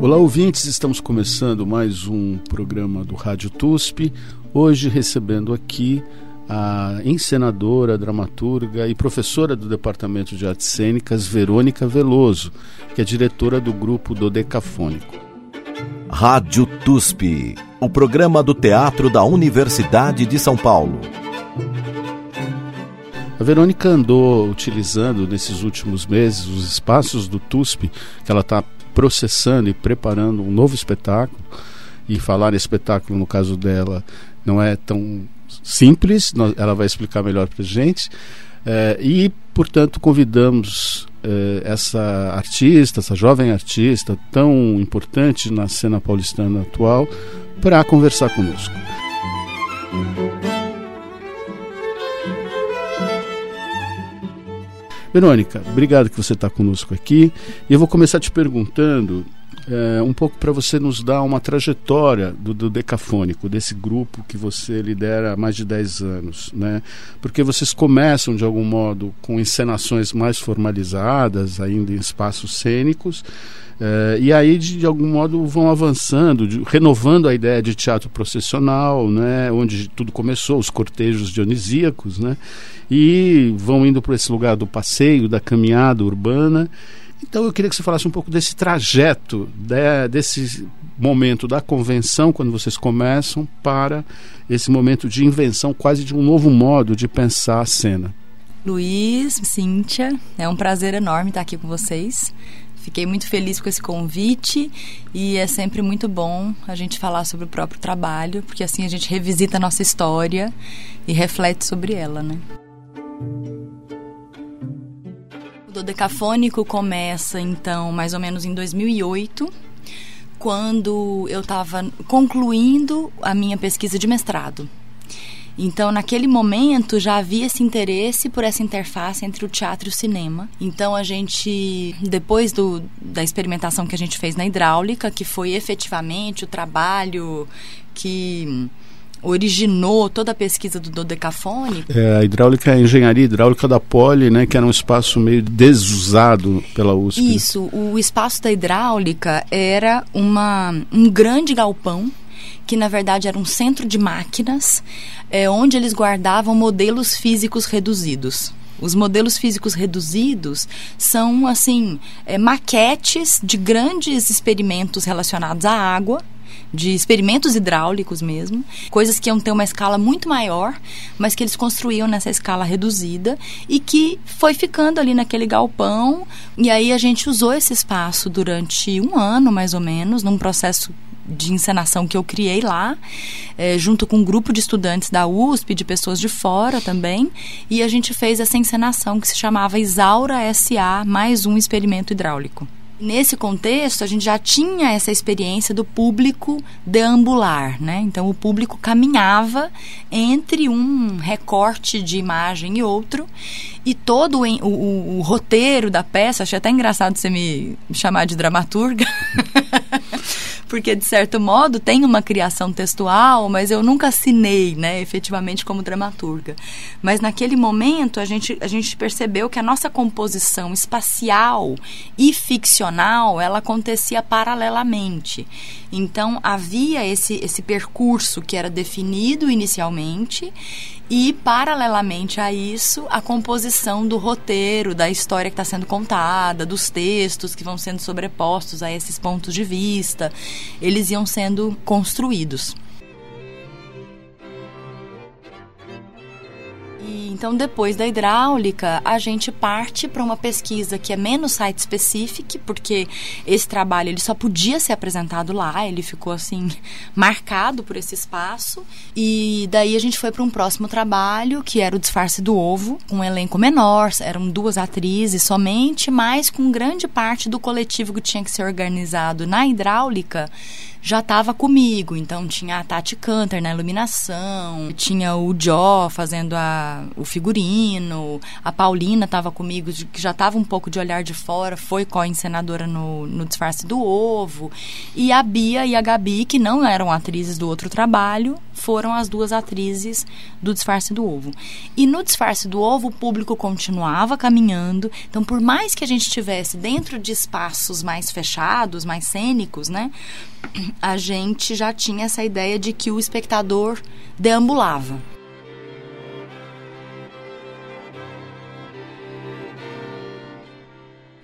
Olá, ouvintes, estamos começando mais um programa do Rádio TUSP. Hoje recebendo aqui a encenadora, dramaturga e professora do Departamento de Artes Cênicas, Verônica Veloso, que é diretora do grupo Dodecafônico. Rádio TUSP, o programa do teatro da Universidade de São Paulo. A Verônica andou utilizando nesses últimos meses os espaços do TUSP, que ela está processando e preparando um novo espetáculo. E falar espetáculo, no caso dela, não é tão simples, ela vai explicar melhor para a gente. É, e, portanto, convidamos é, essa artista, essa jovem artista tão importante na cena paulistana atual, para conversar conosco. Verônica, obrigado que você está conosco aqui. E eu vou começar te perguntando é, um pouco para você nos dar uma trajetória do, do, Decafônico, desse grupo que você lidera há mais de 10 anos. Né? Porque vocês começam, de algum modo, com encenações mais formalizadas, ainda em espaços cênicos. É, e aí, de, de, algum modo, vão avançando, de, renovando a ideia de teatro processional, né, onde tudo começou, os cortejos dionisíacos, né, e vão indo para esse lugar do passeio, da caminhada urbana. Então eu queria que você falasse um pouco desse trajeto, de, desse momento da convenção, quando vocês começam, para esse momento de invenção, quase de um novo modo de pensar a cena. Luiz, Cíntia, é um prazer enorme estar aqui com vocês. Fiquei muito feliz com esse convite e é sempre muito bom a gente falar sobre o próprio trabalho, porque assim a gente revisita a nossa história e reflete sobre ela, né? O Dodecafônico começa então mais ou menos em 2008, quando eu estava concluindo a minha pesquisa de mestrado. Então, naquele momento, já havia esse interesse por essa interface entre o teatro e o cinema. Então, a gente, depois do, da experimentação que a gente fez na hidráulica, que foi efetivamente o trabalho que originou toda a pesquisa do dodecafone. É, a hidráulica é a engenharia hidráulica da Poli, né, que era um espaço meio desusado pela USP. Isso, o espaço da hidráulica era uma, um grande galpão que na verdade era um centro de máquinas, é, onde eles guardavam modelos físicos reduzidos. Os modelos físicos reduzidos são, assim, é, maquetes de grandes experimentos relacionados à água, de experimentos hidráulicos mesmo, coisas que iam ter uma escala muito maior, mas que eles construíam nessa escala reduzida e que foi ficando ali naquele galpão. E aí a gente usou esse espaço durante um ano, mais ou menos, num processo de encenação que eu criei lá, é, junto com um grupo de estudantes da USP, de pessoas de fora também, e a gente fez essa encenação que se chamava Isaura SA, mais um experimento hidráulico. Nesse contexto, a gente já tinha essa experiência do público deambular, né? Então, o público caminhava entre um recorte de imagem e outro, e todo o, o, o roteiro da peça, achei até engraçado você me chamar de dramaturga, porque de certo modo tem uma criação textual, mas eu nunca assinei, né, efetivamente como dramaturga. Mas naquele momento a gente, a gente percebeu que a nossa composição espacial e ficcional ela acontecia paralelamente. Então havia esse, esse percurso que era definido inicialmente e, paralelamente a isso, a composição do roteiro, da história que está sendo contada, dos textos que vão sendo sobrepostos a esses pontos de vista, eles iam sendo construídos. Então, depois da hidráulica, a gente parte para uma pesquisa que é menos site specific, porque esse trabalho ele só podia ser apresentado lá, ele ficou assim marcado por esse espaço. E daí a gente foi para um próximo trabalho, que era o disfarce do ovo, com um elenco menor, eram duas atrizes somente, mas com grande parte do coletivo que tinha que ser organizado na hidráulica já estava comigo. Então tinha a Tati Canter na iluminação, tinha o Jó fazendo a, o figurino, a Paulina estava comigo, que já estava um pouco de olhar de fora, foi co-encenadora no, no Disfarce do Ovo. E a Bia e a Gabi, que não eram atrizes do outro trabalho, foram as duas atrizes do Disfarce do Ovo. E no Disfarce do Ovo, o público continuava caminhando. Então, por mais que a gente estivesse dentro de espaços mais fechados, mais cênicos, né? A gente já tinha essa ideia de que o espectador deambulava.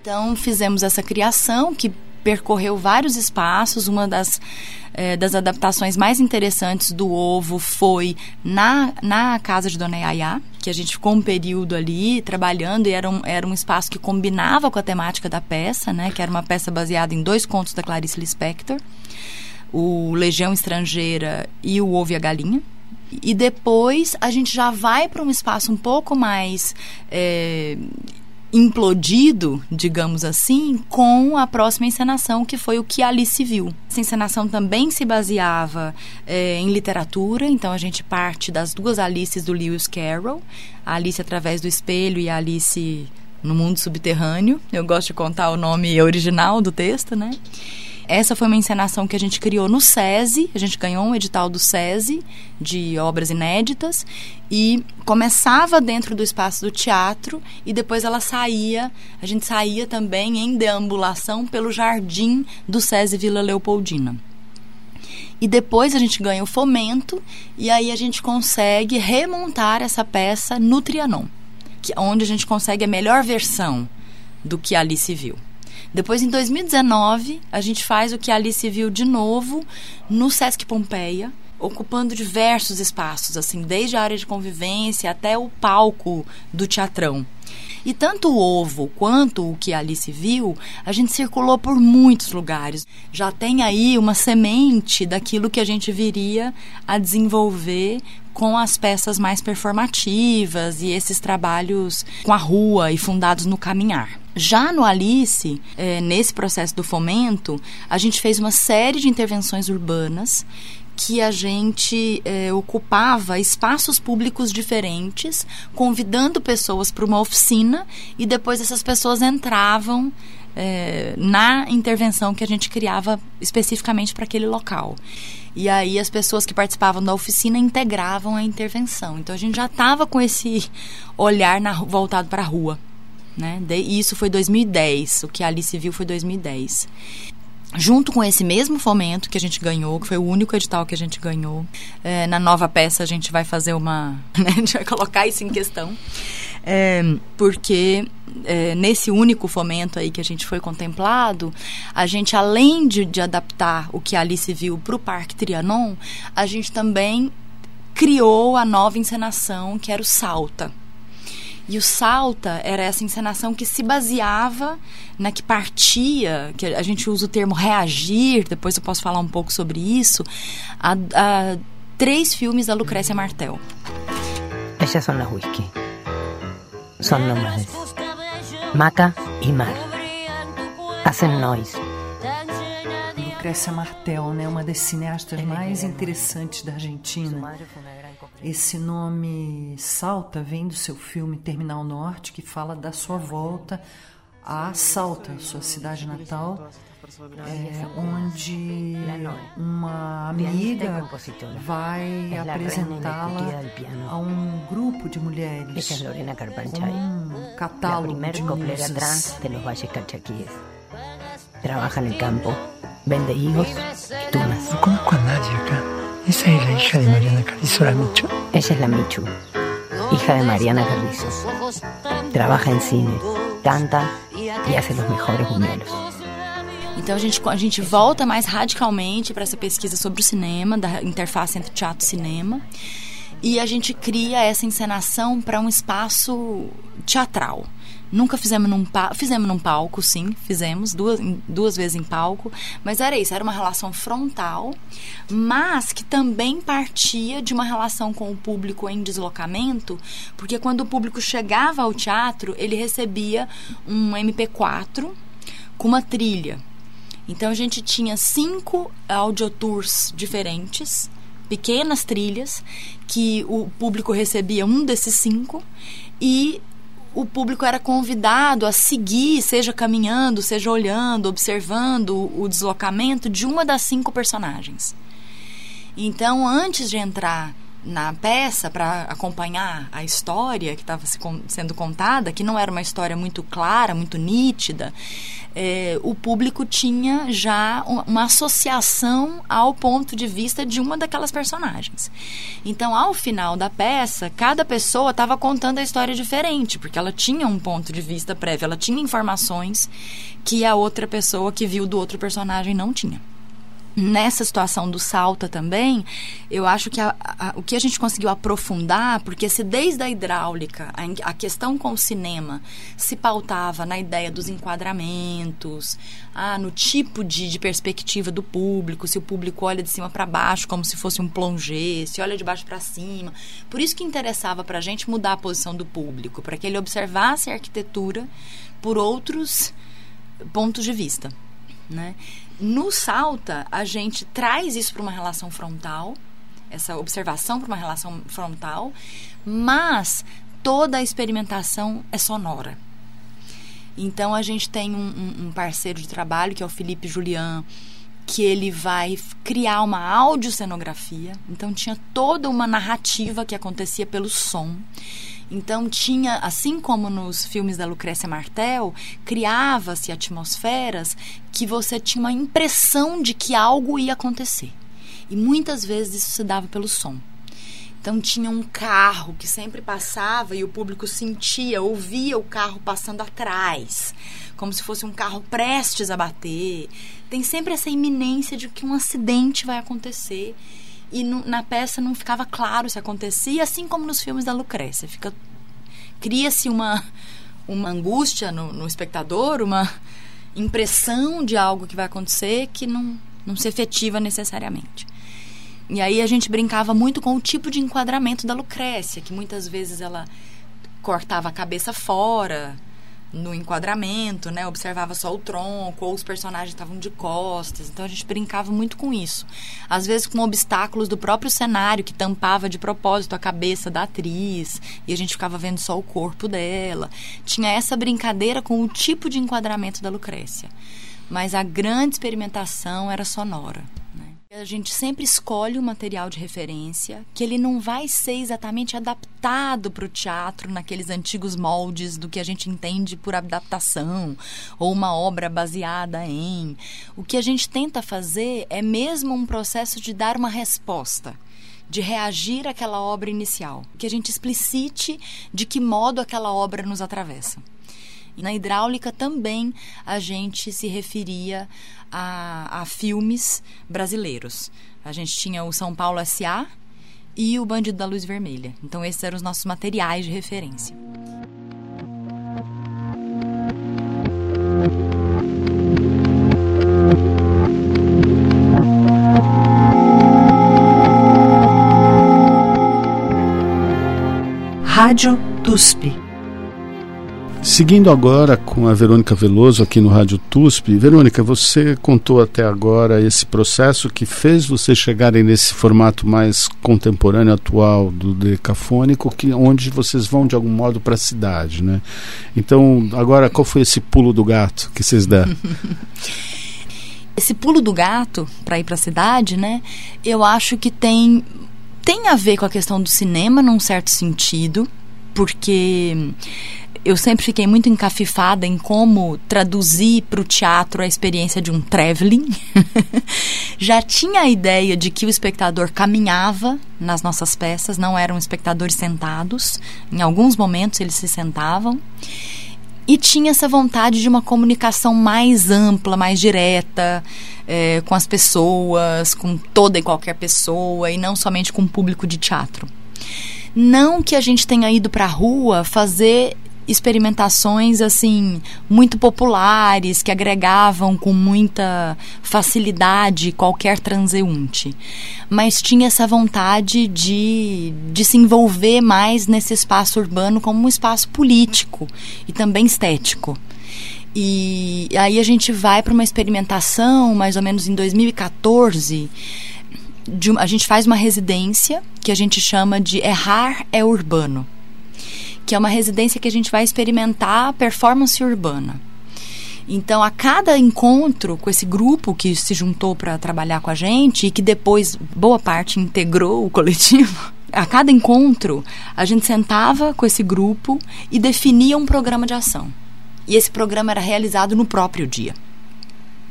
Então, fizemos essa criação que percorreu vários espaços. Uma das, eh, das adaptações mais interessantes do ovo foi na, na casa de Dona Yaya, que a gente ficou um período ali trabalhando e era um, era um espaço que combinava com a temática da peça, né? Que era uma peça baseada em dois contos da Clarice Lispector, o Legião Estrangeira e o Ovo e a Galinha. E depois a gente já vai para um espaço um pouco mais é, implodido, digamos assim, com a próxima encenação, que foi o que Alice viu. Essa encenação também se baseava é, em literatura, então a gente parte das duas Alices do Lewis Carroll, a Alice através do espelho e a Alice no mundo subterrâneo. Eu gosto de contar o nome original do texto, né? Essa foi uma encenação que a gente criou no SESI, a gente ganhou um edital do SESI de obras inéditas e começava dentro do espaço do teatro e depois ela saía, a gente saía também em deambulação pelo jardim do SESI Vila Leopoldina. E depois a gente ganha o fomento e aí a gente consegue remontar essa peça no Trianon, que, onde a gente consegue a melhor versão do que ali se viu. Depois, em 2019, a gente faz o que a Alice viu de novo no Sesc Pompeia, ocupando diversos espaços, assim, desde a área de convivência até o palco do teatrão. E tanto o ovo quanto o que a Alice viu, a gente circulou por muitos lugares. Já tem aí uma semente daquilo que a gente viria a desenvolver com as peças mais performativas e esses trabalhos com a rua e fundados no caminhar. Já no Alice, é, nesse processo do fomento, a gente fez uma série de intervenções urbanas que a gente é, ocupava espaços públicos diferentes, convidando pessoas para uma oficina e depois essas pessoas entravam é, na intervenção que a gente criava especificamente para aquele local. E aí as pessoas que participavam da oficina integravam a intervenção. Então a gente já estava com esse olhar na, voltado para a rua. Né? E isso foi 2010, o que a Alice viu foi 2010 junto com esse mesmo fomento que a gente ganhou, que foi o único edital que a gente ganhou, é, na nova peça a gente vai fazer uma. Né, a gente vai colocar isso em questão. É, porque é, nesse único fomento aí que a gente foi contemplado, a gente, além de, de adaptar o que a Alice viu para o Parque Trianon, a gente também criou a nova encenação que era o Salta. E o Salta era essa encenação que se baseava na que partia, que a gente usa o termo reagir, depois eu posso falar um pouco sobre isso, a, a três filmes da Lucrécia Martel. Essas são las whisky. São nómades. Maca e mar. Hacen noise. Lucrécia Martel, né, uma das cineastas mais interessantes da Argentina. Esse nome Salta vem do seu filme Terminal Norte, que fala da sua volta a Salta, sua cidade natal, é, onde uma amiga vai apresentá-la a um grupo de mulheres, um catálogo de musas. Trabaja en el campo, vende higos y tunas. No conozco a nadie acá. Esa es la hija de Mariana Carrizo, la Michu. Ella es la Michu, hija de Mariana Carrizo. Trabaja en cine, canta e hace os melhores buñuelos. Então a gente, a gente volta mais radicalmente para essa pesquisa sobre o cinema, da interface entre teatro e cinema. E a gente cria essa encenação para um espaço teatral. Nunca fizemos num palco. Fizemos num palco, sim, fizemos duas, duas vezes em palco. Mas era isso, era uma relação frontal, mas que também partia de uma relação com o público em deslocamento, porque quando o público chegava ao teatro, ele recebia um MP4 com uma trilha. Então a gente tinha cinco audiotours diferentes, pequenas trilhas, que o público recebia um desses cinco e o público era convidado a seguir, seja caminhando, seja olhando, observando o deslocamento de uma das cinco personagens. Então, antes de entrar na peça para acompanhar a história que estava se sendo contada, que não era uma história muito clara, muito nítida, é, o público tinha já uma associação ao ponto de vista de uma daquelas personagens. Então, ao final da peça, cada pessoa estava contando a história diferente, porque ela tinha um ponto de vista prévio, ela tinha informações que a outra pessoa que viu do outro personagem não tinha nessa situação do Salta também, eu acho que a, a, o que a gente conseguiu aprofundar, porque se desde a hidráulica a, a, questão com o cinema se pautava na ideia dos enquadramentos, ah, no tipo de, de perspectiva do público, se o público olha de cima para baixo como se fosse um plongé, se olha de baixo para cima. Por isso que interessava para a gente mudar a posição do público, para que ele observasse a arquitetura por outros pontos de vista. Né? No Salta, a gente traz isso para uma relação frontal, essa observação para uma relação frontal, mas toda a experimentação é sonora. Então a gente tem um, um, parceiro de trabalho que é o Felipe Julian, que ele vai criar uma audiocenografia. Então tinha toda uma narrativa que acontecia pelo som. Então tinha, assim como nos filmes da Lucrécia Martel, criava-se atmosferas que você tinha uma impressão de que algo ia acontecer. E muitas vezes isso se dava pelo som. Então tinha um carro que sempre passava e o público sentia, ouvia o carro passando atrás, como se fosse um carro prestes a bater. Tem sempre essa iminência de que um acidente vai acontecer e no, na peça não ficava claro se acontecia, assim como nos filmes da Lucrécia. Fica cria-se uma uma angústia no, no, espectador, uma impressão de algo que vai acontecer que não, não se efetiva necessariamente. E aí a gente brincava muito com o tipo de enquadramento da Lucrécia, que muitas vezes ela cortava a cabeça fora, no enquadramento, né? Observava só o tronco, ou os personagens estavam de costas. Então a gente brincava muito com isso. Às vezes com obstáculos do próprio cenário que tampava de propósito a cabeça da atriz e a gente ficava vendo só o corpo dela. Tinha essa brincadeira com o tipo de enquadramento da Lucrécia. Mas a grande experimentação era sonora. A gente sempre escolhe o um material de referência que ele não vai ser exatamente adaptado para o teatro naqueles antigos moldes do que a gente entende por adaptação ou uma obra baseada em. O que a gente tenta fazer é mesmo um processo de dar uma resposta de reagir àquela obra inicial, que a gente explicite de que modo aquela obra nos atravessa. E na hidráulica também a gente se referia a, a filmes brasileiros. A gente tinha o São Paulo S.A. e o Bandido da Luz Vermelha. Então esses eram os nossos materiais de referência. Rádio TUSP Seguindo agora com a Verônica Veloso aqui no Rádio TUSP. Verônica, você contou até agora esse processo que fez você chegarem nesse formato mais contemporâneo, atual do decafônico, que, onde vocês vão de algum modo para a cidade, né? Então, agora, qual foi esse pulo do gato que vocês deram? esse pulo do gato para ir para a cidade, né? Eu acho que tem tem a ver com a questão do cinema num certo sentido, porque eu sempre fiquei muito encafifada em como traduzir para o teatro a experiência de um traveling. Já tinha a ideia de que o espectador caminhava nas nossas peças, não eram espectadores sentados. Em alguns momentos eles se sentavam. E tinha essa vontade de uma comunicação mais ampla, mais direta, é, com as pessoas, com toda e qualquer pessoa, e não somente com o público de teatro. Não que a gente tenha ido para a rua fazer experimentações assim muito populares que agregavam com muita facilidade qualquer transeunte, mas tinha essa vontade de, de se envolver mais nesse espaço urbano como um espaço político e também estético. E aí a gente vai para uma experimentação, mais ou menos em 2014, de, a gente faz uma residência que a gente chama de Errar é Urbano que é uma residência que a gente vai experimentar performance urbana. Então, a cada encontro com esse grupo que se juntou para trabalhar com a gente e que depois, boa parte, integrou o coletivo, a cada encontro, a gente sentava com esse grupo e definia um programa de ação. E esse programa era realizado no próprio dia.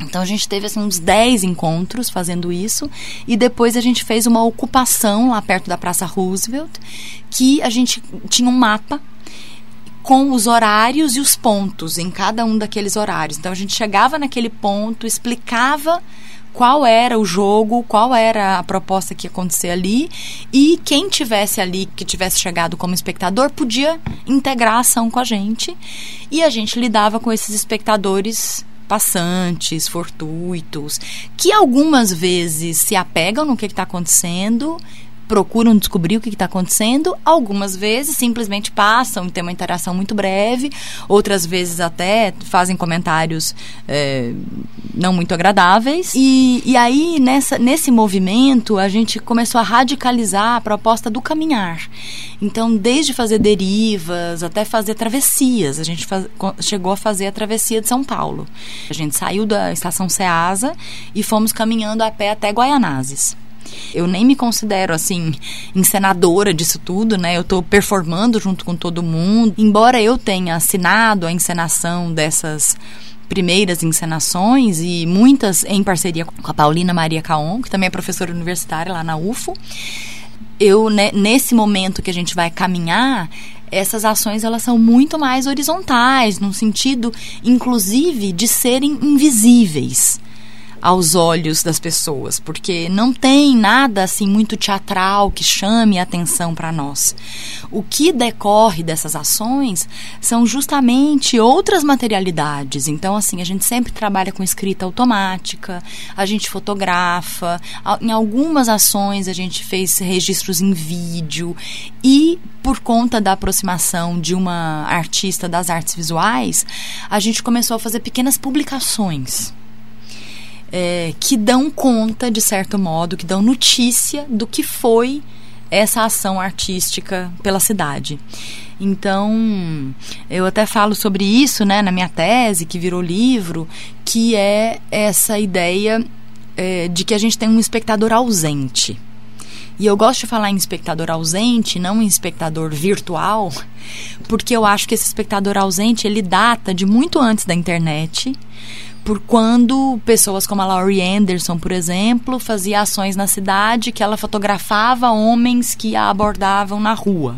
Então a gente teve assim, uns 10 encontros fazendo isso. E depois a gente fez uma ocupação lá perto da Praça Roosevelt, que a gente tinha um mapa com os horários e os pontos em cada um daqueles horários. Então a gente chegava naquele ponto, explicava qual era o jogo, qual era a proposta que ia acontecer ali. E quem tivesse ali, que tivesse chegado como espectador, podia integrar a ação com a gente. E a gente lidava com esses espectadores passantes, fortuitos, que algumas vezes se apegam no que está acontecendo procuram descobrir o que está acontecendo. Algumas vezes simplesmente passam, tem uma interação muito breve. Outras vezes até fazem comentários é, não muito agradáveis. E, e aí, nessa, nesse movimento, a gente começou a radicalizar a proposta do caminhar. Então, desde fazer derivas até fazer travessias. A gente faz, chegou a fazer a travessia de São Paulo. A gente saiu da estação Ceasa e fomos caminhando a pé até Guaianazes. Eu nem me considero assim encenadora disso tudo, né? Eu estou performando junto com todo mundo. Embora eu tenha assinado a encenação dessas primeiras encenações e muitas em parceria com a Paulina Maria Caon, que também é professora universitária lá na UFO. Eu né, nesse momento que a gente vai caminhar, essas ações elas são muito mais horizontais, no sentido inclusive de serem invisíveis aos olhos das pessoas, porque não tem nada assim muito teatral que chame a atenção para nós. O que decorre dessas ações são justamente outras materialidades. Então, assim, a gente sempre trabalha com escrita automática, a gente fotografa, em algumas ações a gente fez registros em vídeo e por conta da aproximação de uma artista das artes visuais, a gente começou a fazer pequenas publicações é, que dão conta, de certo modo, que dão notícia do que foi essa ação artística pela cidade. Então, eu até falo sobre isso né, na minha tese, que virou livro, que é essa ideia é, de que a gente tem um espectador ausente. E eu gosto de falar em espectador ausente, não em espectador virtual, porque eu acho que esse espectador ausente ele data de muito antes da internet por quando pessoas como a Laurie Anderson, por exemplo, fazia ações na cidade que ela fotografava homens que a abordavam na rua.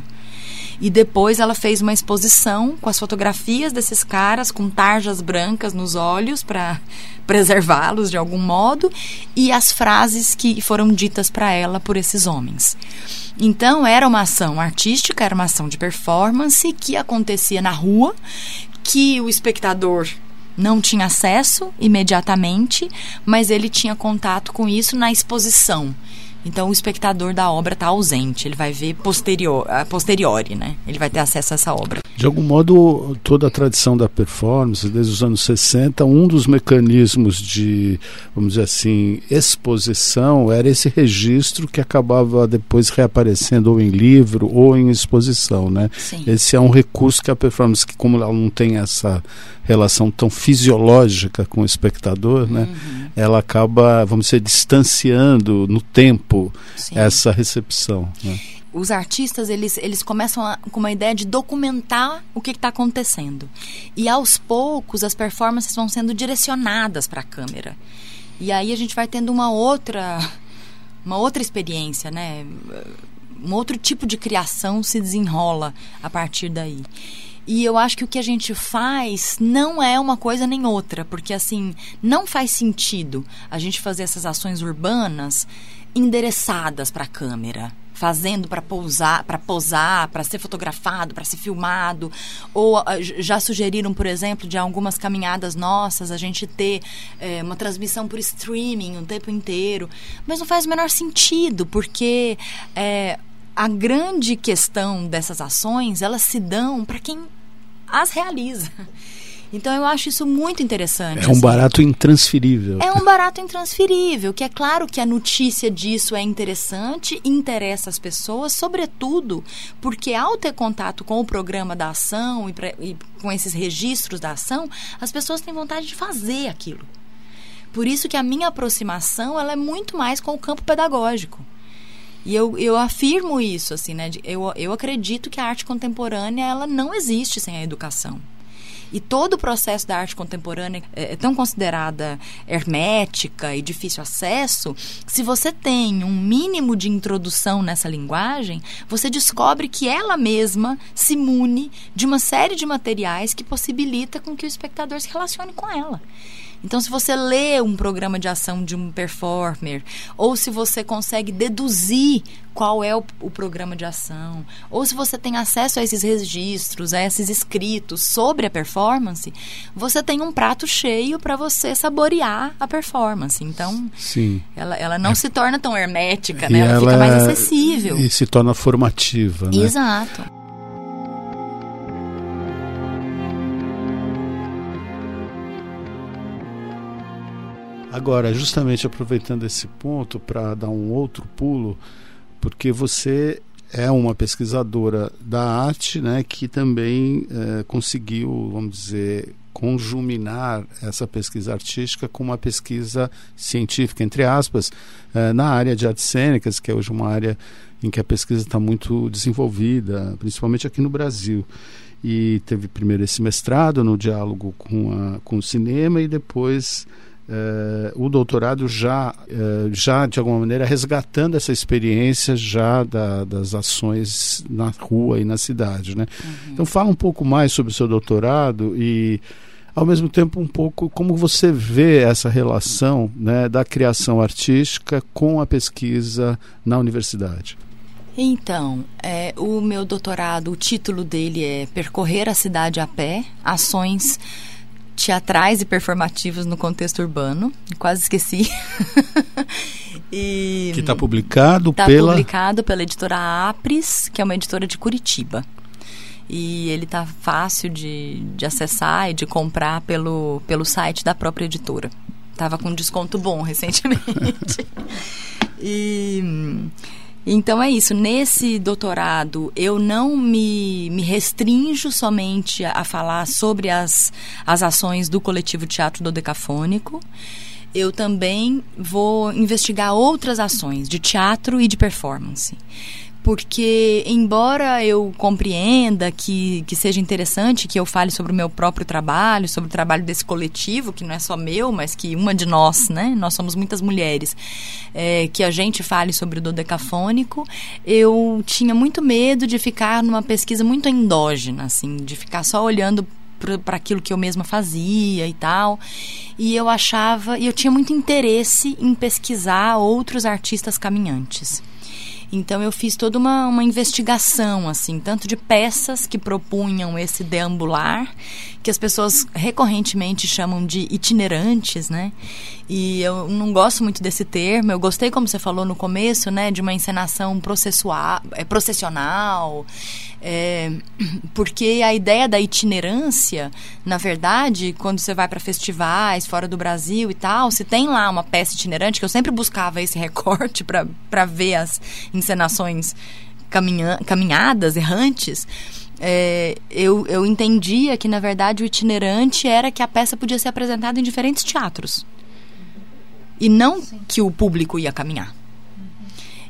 E depois ela fez uma exposição com as fotografias desses caras com tarjas brancas nos olhos para preservá-los de algum modo e as frases que foram ditas para ela por esses homens. Então era uma ação artística, era uma ação de performance que acontecia na rua, que o espectador não tinha acesso imediatamente, mas ele tinha contato com isso na exposição. Então o espectador da obra está ausente, ele vai ver posterior, a posteriori, né? Ele vai ter acesso a essa obra. De algum modo, toda a tradição da performance, desde os anos 60, um dos mecanismos de, vamos dizer assim, exposição era esse registro que acabava depois reaparecendo ou em livro ou em exposição, né? Sim. Esse é um recurso que a performance, que como ela não tem essa relação tão fisiológica com o espectador, né? Uhum. Ela acaba, vamos dizer, distanciando no tempo Sim. essa recepção. Né? Os artistas eles, eles começam a, com uma ideia de documentar o que está acontecendo e aos poucos as performances vão sendo direcionadas para a câmera e aí a gente vai tendo uma outra uma outra experiência, né? Um outro tipo de criação se desenrola a partir daí. E eu acho que o que a gente faz não é uma coisa nem outra, porque assim, não faz sentido a gente fazer essas ações urbanas endereçadas para a câmera, fazendo para pousar, para posar, para ser fotografado, para ser filmado, ou ah, já sugeriram, por exemplo, de algumas caminhadas nossas a gente ter é, uma transmissão por streaming o tempo inteiro, mas não faz o menor sentido porque é, a grande questão dessas ações elas se dão para quem as realiza. Então eu acho isso muito interessante. É um assim. barato intransferível. É um barato intransferível, que é claro que a notícia disso é interessante, interessa as pessoas, sobretudo porque ao ter contato com o programa da ação e, pra, e com esses registros da ação, as pessoas têm vontade de fazer aquilo. Por isso que a minha aproximação ela é muito mais com o campo pedagógico. E eu, eu afirmo isso, assim, né? Eu, eu acredito que a arte contemporânea ela não existe sem a educação. E todo o processo da arte contemporânea é, é tão considerada hermética e difícil acesso. Se você tem um mínimo de introdução nessa linguagem, você descobre que ela mesma se mune de uma série de materiais que possibilita com que o espectador se relacione com ela. Então, se você lê um programa de ação de um performer, ou se você consegue deduzir qual é o, o, programa de ação, ou se você tem acesso a esses registros, a esses escritos sobre a performance, você tem um prato cheio para você saborear a performance. Então, Sim. Ela, ela não é. se torna tão hermética, né? Ela, ela, fica mais acessível. E se torna formativa. Né? Exato. Agora, justamente aproveitando esse ponto para dar um outro pulo, porque você é uma pesquisadora da arte, né, que também é, conseguiu, vamos dizer, conjuminar essa pesquisa artística com uma pesquisa científica, entre aspas, é, na área de artes cênicas, que é hoje uma área em que a pesquisa está muito desenvolvida, principalmente aqui no Brasil. E teve primeiro esse mestrado no diálogo com, a, com o cinema e depois Uh, o doutorado já, uh, já de alguma maneira resgatando essa experiência já da, das ações na rua e na cidade, né? Uhum. Então fala um pouco mais sobre o seu doutorado e ao mesmo tempo um pouco como você vê essa relação né, da criação artística com a pesquisa na universidade. Então, é, o meu doutorado, o título dele é Percorrer a Cidade a Pé, Ações teatrais e performativos no contexto urbano. Quase esqueci. e que está publicado tá pela publicado pela editora Apres, que é uma editora de Curitiba. E ele está fácil de, de acessar e de comprar pelo, pelo site da própria editora. Tava com desconto bom recentemente. e então é isso. Nesse doutorado, eu não me, me restrinjo somente a, falar sobre as, as ações do coletivo Teatro do Decafônico. Eu também vou investigar outras ações de teatro e de performance porque embora eu compreenda que, que seja interessante que eu fale sobre o meu próprio trabalho, sobre o trabalho desse coletivo, que não é só meu, mas que uma de nós, né? Nós somos muitas mulheres, é, que a gente fale sobre o dodecafônico, eu tinha muito medo de ficar numa pesquisa muito endógena, assim, de ficar só olhando para aquilo que eu mesma fazia e tal. E eu achava, e eu tinha muito interesse em pesquisar outros artistas caminhantes. Então eu fiz toda uma, uma investigação, assim, tanto de peças que propunham esse deambular, que as pessoas recorrentemente chamam de itinerantes, né? E eu não gosto muito desse termo. Eu gostei, como você falou no começo, né, de uma encenação processual, é, processional, é, porque a ideia da itinerância, na verdade, quando você vai para festivais fora do Brasil e tal, se tem lá uma peça itinerante, que eu sempre buscava esse recorte para ver as encenações caminha, caminhadas errantes. É, eu, eu entendia que, na verdade, o itinerante era que a peça podia ser apresentada em diferentes teatros. E não Sim. que o público ia caminhar.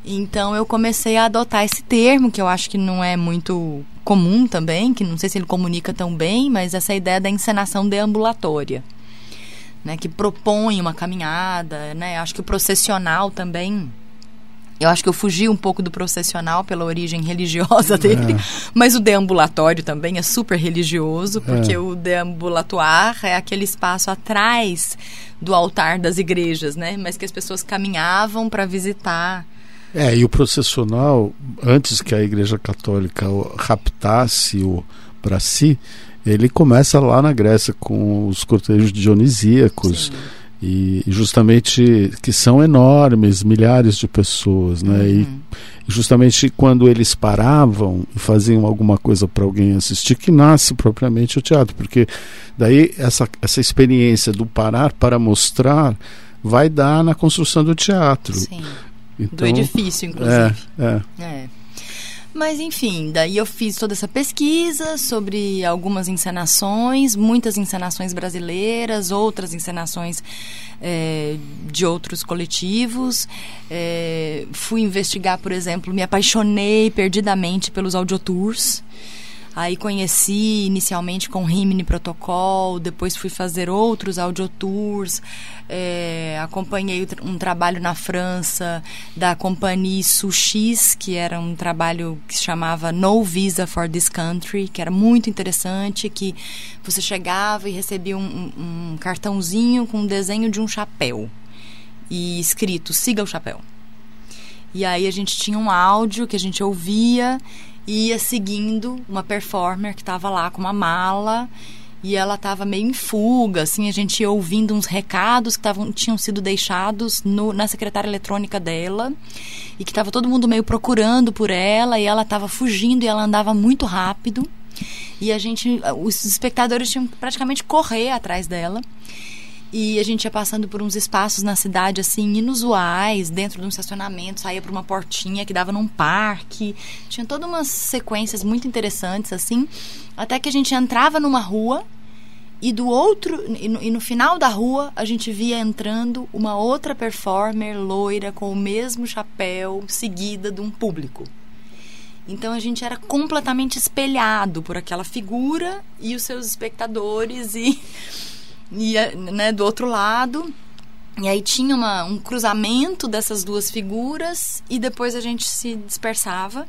Então eu comecei a adotar esse termo, que eu acho que não é muito comum também, que não sei se ele comunica tão bem, mas essa ideia da encenação deambulatória. Né, que propõe uma caminhada, né? Acho que o processional também eu acho que eu fugi um pouco do processional pela origem religiosa é. dele, é. mas o deambulatório também é super religioso, porque é. o deambulatoire é aquele espaço atrás do altar das igrejas, né? Mas que as pessoas caminhavam para visitar. É, e o processional, antes que a Igreja Católica raptasse-o para si, ele começa lá na Grécia com os cortejos dionisíacos. Sim e justamente que são enormes, milhares de pessoas, né? Uhum. justamente quando eles paravam e faziam alguma coisa para alguém assistir, que nasce propriamente o teatro, porque daí essa, essa experiência do parar para mostrar vai dar na construção do teatro. Sim. Então, do edifício, inclusive. É, é. é. Mas enfim, daí eu fiz toda essa pesquisa sobre algumas encenações, muitas encenações brasileiras, outras encenações é, de outros coletivos. É, fui investigar, por exemplo, me apaixonei perdidamente pelos audiotours. Aí conheci inicialmente com Rimini Protocol, depois fui fazer outros audiotours, é, acompanhei um trabalho na França da companhia Sushis, que era um trabalho que se chamava No Visa for This Country, que era muito interessante, que você chegava e recebia um, um cartãozinho com um desenho de um chapéu e escrito siga o chapéu. E aí a gente tinha um áudio que a gente ouvia ia seguindo uma performer que estava lá com uma mala e ela estava meio em fuga, assim, a gente ia ouvindo uns recados que tavam, tinham sido deixados no, na secretária eletrônica dela e que estava todo mundo meio procurando por ela e ela estava fugindo e ela andava muito rápido e a gente, os espectadores tinham que praticamente correr atrás dela e a gente ia passando por uns espaços na cidade, assim, inusuais, dentro de um estacionamento, saía por uma portinha que dava num parque. Tinha todas umas sequências muito interessantes, assim. Até que a gente entrava numa rua e do outro e no, e no, final da rua a gente via entrando uma outra performer loira com o mesmo chapéu seguida de um público então a gente era completamente espelhado por aquela figura e os seus espectadores e ia né, do outro lado. E aí tinha uma, um cruzamento dessas duas figuras e depois a gente se dispersava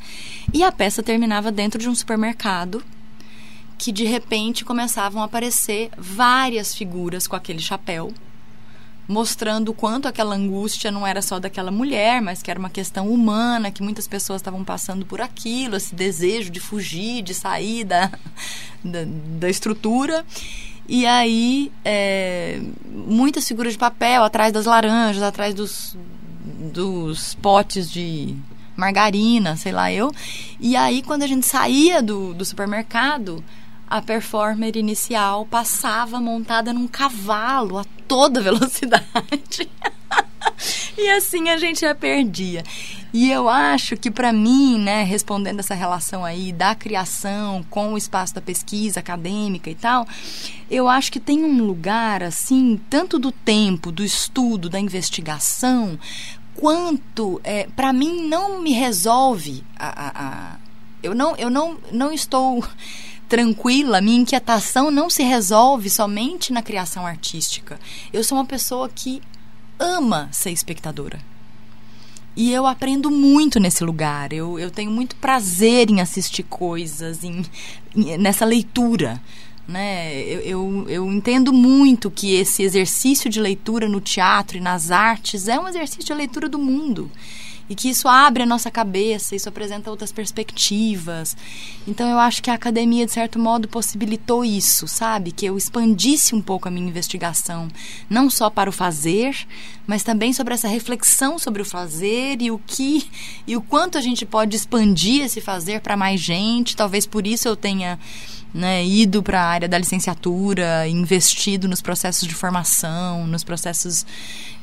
e a peça terminava dentro de um supermercado que de repente começavam a aparecer várias figuras com aquele chapéu mostrando o quanto aquela angústia não era só daquela mulher, mas que era uma questão humana, que muitas pessoas estavam passando por aquilo, esse desejo de fugir, de sair da, da, da estrutura. E aí, é, muitas figuras de papel atrás das laranjas, atrás dos, dos potes de margarina, sei lá eu. E aí, quando a gente saía do, do supermercado, a performer inicial passava montada num cavalo a toda velocidade. E assim a gente a perdia. E eu acho que para mim, né, respondendo essa relação aí da criação com o espaço da pesquisa acadêmica e tal, eu acho que tem um lugar assim, tanto do tempo, do estudo, da investigação, quanto é, para mim não me resolve a, a, a, eu não eu não não estou tranquila, minha inquietação não se resolve somente na criação artística. Eu sou uma pessoa que ama ser espectadora. E eu aprendo muito nesse lugar. Eu, eu tenho muito prazer em assistir coisas, em, em nessa leitura. Né? Eu, eu, eu, entendo muito que esse exercício de leitura no teatro e nas artes é um exercício de leitura do mundo e que isso abre a nossa cabeça, isso apresenta outras perspectivas. Então eu acho que a academia de certo modo possibilitou isso, sabe? Que eu expandisse um pouco a minha investigação, não só para o fazer, mas também sobre essa reflexão sobre o fazer e o que e o quanto a gente pode expandir esse fazer para mais gente. Talvez por isso eu tenha né, ido para a área da licenciatura, investido nos processos de formação, nos processos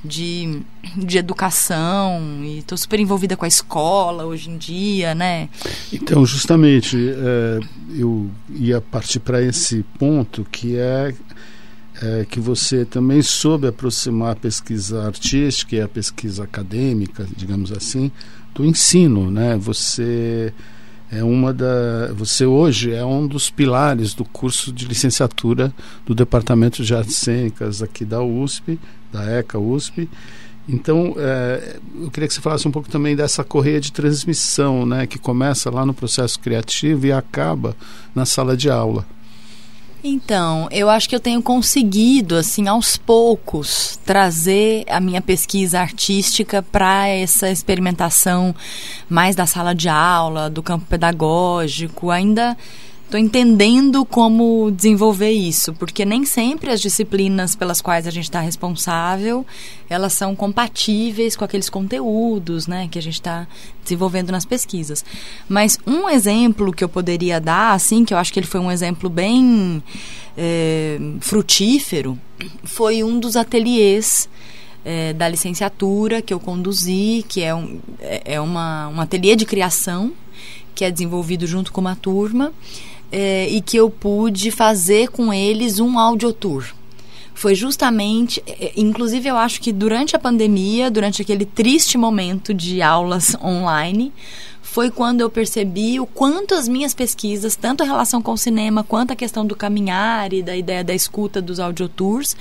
de, de educação e estou super envolvida com a escola hoje em dia, né? Então, justamente, é, eu ia partir para esse ponto que é, é, que você também soube aproximar a pesquisa artística e a pesquisa acadêmica, digamos assim, do ensino, né? Você é uma da você hoje é um dos pilares do curso de licenciatura do departamento de artes cênicas aqui da USP da ECA USP. Então é, eu queria que você falasse um pouco também dessa correia de transmissão né que começa lá no processo criativo e acaba na sala de aula então, eu acho que eu tenho conseguido, assim, aos poucos, trazer a minha pesquisa artística para essa experimentação mais da sala de aula, do campo pedagógico. Ainda estou entendendo como desenvolver isso, porque nem sempre as disciplinas pelas quais a gente está responsável, elas são compatíveis com aqueles conteúdos, né, que a gente está desenvolvendo nas pesquisas. Mas um exemplo que eu poderia dar, assim, que eu acho que ele foi um exemplo bem é, frutífero, foi um dos ateliês é, da licenciatura que eu conduzi, que é um, é, é uma, um ateliê de criação que é desenvolvido junto com uma turma é, e que eu pude fazer com eles um audiotour. Foi justamente, é, inclusive eu acho que durante a pandemia, durante aquele triste momento de aulas online, foi quando eu percebi o quanto as minhas pesquisas, tanto a relação com o cinema quanto a questão do caminhar e da ideia da escuta dos audiotours,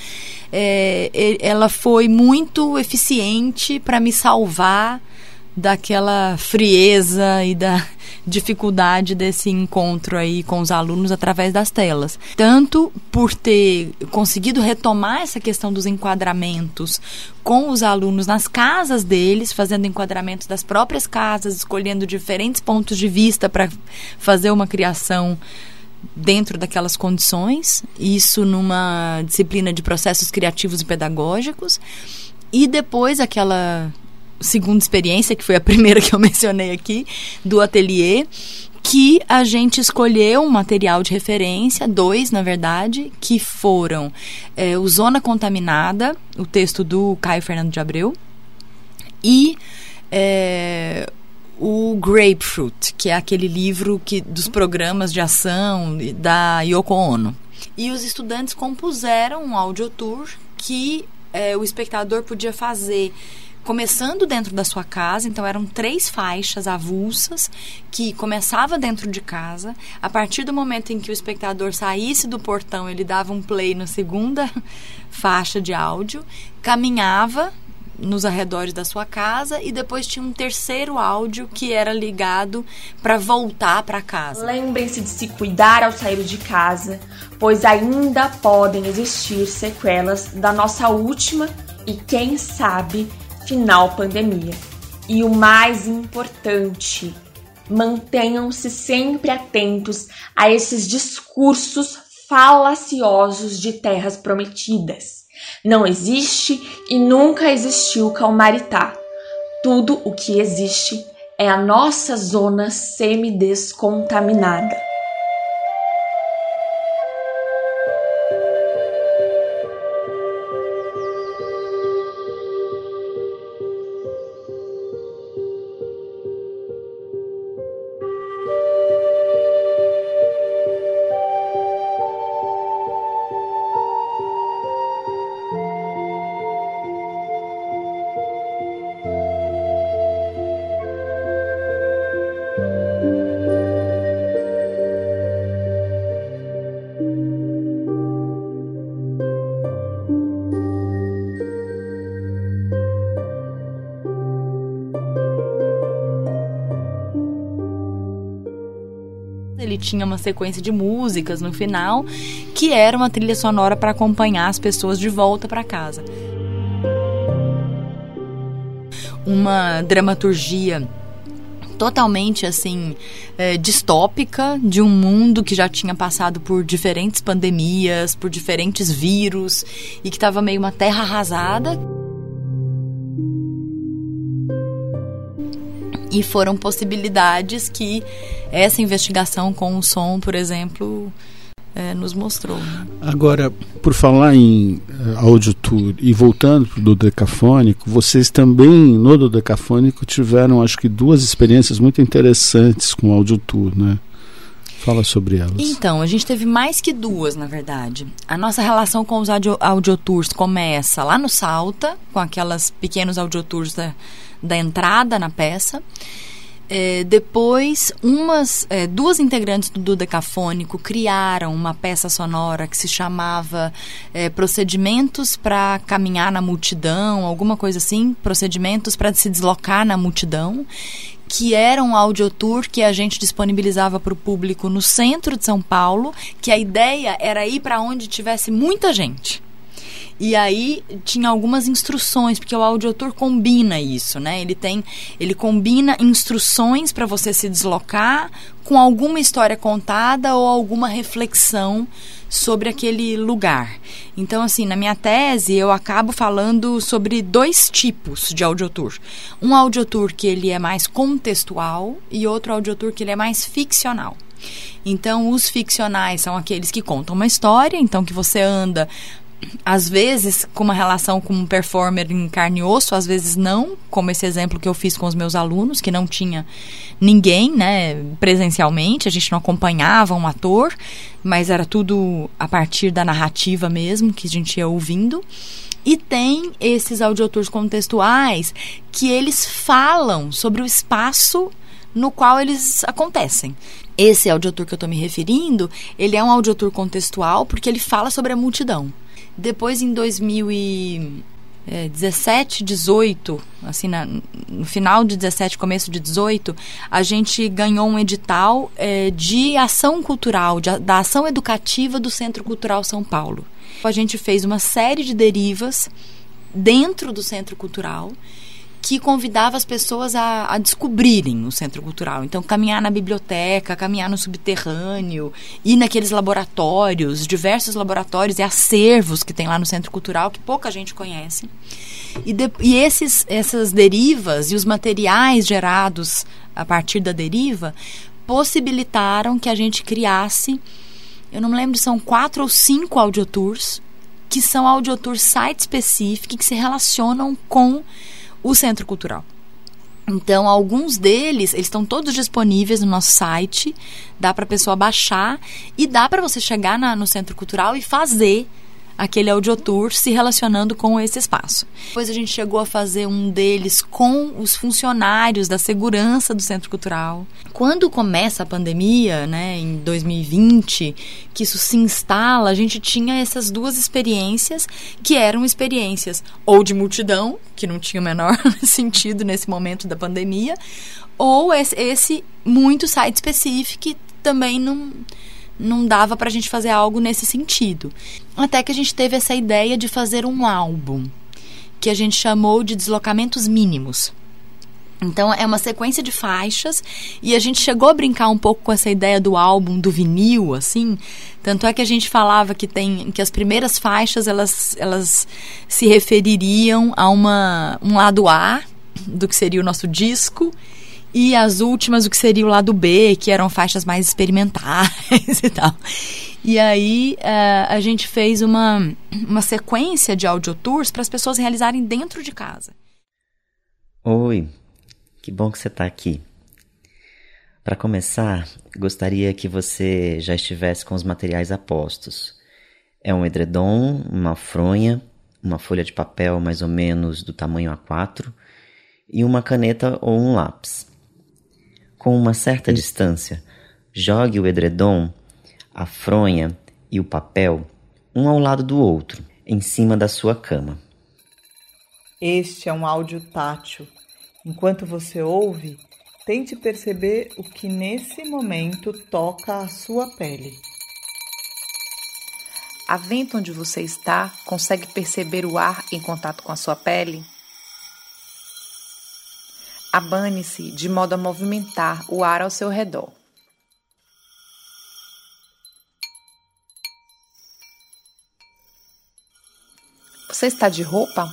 é, ela foi muito eficiente para me salvar daquela frieza e da dificuldade desse encontro aí com os alunos através das telas. Tanto por ter conseguido retomar essa questão dos enquadramentos com os alunos nas casas deles, fazendo enquadramentos das próprias casas, escolhendo diferentes pontos de vista para fazer uma criação dentro daquelas condições, isso numa disciplina de processos criativos e pedagógicos. E depois aquela segunda experiência, que foi a primeira que eu mencionei aqui, do ateliê, que a gente escolheu um material de referência, dois, na verdade, que foram é, o Zona Contaminada, o texto do Caio Fernando de Abreu, e é, o Grapefruit, que é aquele livro que, dos programas de ação da Yoko Ono. E os estudantes compuseram um audiotour que é, o espectador podia fazer começando dentro da sua casa, então eram três faixas avulsas que começava dentro de casa. A partir do momento em que o espectador saísse do portão, ele dava um play na segunda faixa de áudio, caminhava nos arredores da sua casa e depois tinha um terceiro áudio que era ligado para voltar para casa. Lembrem-se de se cuidar ao sair de casa, pois ainda podem existir sequelas da nossa última e quem sabe final pandemia. E o mais importante, mantenham-se sempre atentos a esses discursos falaciosos de terras prometidas. Não existe e nunca existiu Calmaritá. Tudo o que existe é a nossa zona semidescontaminada. Tinha uma sequência de músicas no final, que era uma trilha sonora para acompanhar as pessoas de volta para casa. Uma dramaturgia totalmente assim é, distópica de um mundo que já tinha passado por diferentes pandemias, por diferentes vírus e que estava meio uma terra arrasada. E foram possibilidades que essa investigação com o som, por exemplo, é, nos mostrou. Né? Agora, por falar em uh, tour e voltando do decafônico, vocês também no do decafônico tiveram, acho que duas experiências muito interessantes com audio tour, né? Fala sobre elas. Então, a gente teve mais que duas, na verdade. A nossa relação com os audio, audiotours começa lá no Salta, com aquelas pequenos audiotours da, da entrada na peça. É, depois, umas, é, duas integrantes do Decafônico criaram uma peça sonora que se chamava é, Procedimentos para Caminhar na Multidão, alguma coisa assim, Procedimentos para se deslocar na multidão, que era um audiotour que a gente disponibilizava para o público no centro de São Paulo, que a ideia era ir para onde tivesse muita gente E aí tinha algumas instruções, porque o audiotour combina isso, né? Ele tem, ele combina instruções para você se deslocar com alguma história contada ou alguma reflexão sobre aquele lugar. Então, assim, na minha tese, eu acabo falando sobre dois tipos de audiotour. Um audiotour que ele é mais contextual e outro audiotour que ele é mais ficcional. Então, os ficcionais são aqueles que contam uma história, então que você anda às vezes com uma relação com um performer em carne e osso, às vezes não, como esse exemplo que eu fiz com os meus alunos, que não tinha ninguém, né, presencialmente, a gente não acompanhava um ator, mas era tudo a partir da narrativa mesmo que a gente ia ouvindo. E tem esses audiotours contextuais que eles falam sobre o espaço no qual eles acontecem. Esse audiotour que eu estou me referindo, ele é um audiotour contextual porque ele fala sobre a multidão. Depois, em 2017, 18, assim, na, no final de 17, começo de 18, a gente ganhou um edital é, de ação cultural, de, da ação educativa do Centro Cultural São Paulo. A gente fez uma série de derivas dentro do Centro Cultural que convidava as pessoas a, a, descobrirem o centro cultural. Então, caminhar na biblioteca, caminhar no subterrâneo, ir naqueles laboratórios, diversos laboratórios e acervos que tem lá no centro cultural que pouca gente conhece. E, de, e esses, essas derivas e os materiais gerados a partir da deriva possibilitaram que a gente criasse, eu não me lembro, são quatro ou cinco audiotours, que são audiotours site-specific, que se relacionam com o Centro Cultural. Então, alguns deles, eles estão todos disponíveis no nosso site, dá para a pessoa baixar e dá para você chegar na, no Centro Cultural e fazer aquele audiotour se relacionando com esse espaço. Depois a gente chegou a fazer um deles com os funcionários da segurança do Centro Cultural. Quando começa a pandemia, né, em 2020, que isso se instala, a gente tinha essas duas experiências que eram experiências ou de multidão, que não tinha o menor sentido nesse momento da pandemia, ou esse, muito site específico que também não não dava para a gente fazer algo nesse sentido. Até que a gente teve essa ideia de fazer um álbum, que a gente chamou de Deslocamentos Mínimos. Então é uma sequência de faixas e a gente chegou a brincar um pouco com essa ideia do álbum do vinil, assim. Tanto é que a gente falava que tem que as primeiras faixas elas, elas se refeririam a uma um lado A do que seria o nosso disco e as últimas, o que seria o lado B, que eram faixas mais experimentais e tal. E aí uh, a gente fez uma, uma sequência de audiotours para as pessoas realizarem dentro de casa. Oi, que bom que você está aqui. Para começar, gostaria que você já estivesse com os materiais apostos. É um edredom, uma fronha, uma folha de papel mais ou menos do tamanho A4 e uma caneta ou um lápis com uma certa distância, jogue o edredom, a fronha e o papel um ao lado do outro, em cima da sua cama. Este é um áudio tátil. Enquanto você ouve, tente perceber o que nesse momento toca a sua pele. A vento onde você está consegue perceber o ar em contato com a sua pele? Abane-se de modo a movimentar o ar ao seu redor. Você está de roupa?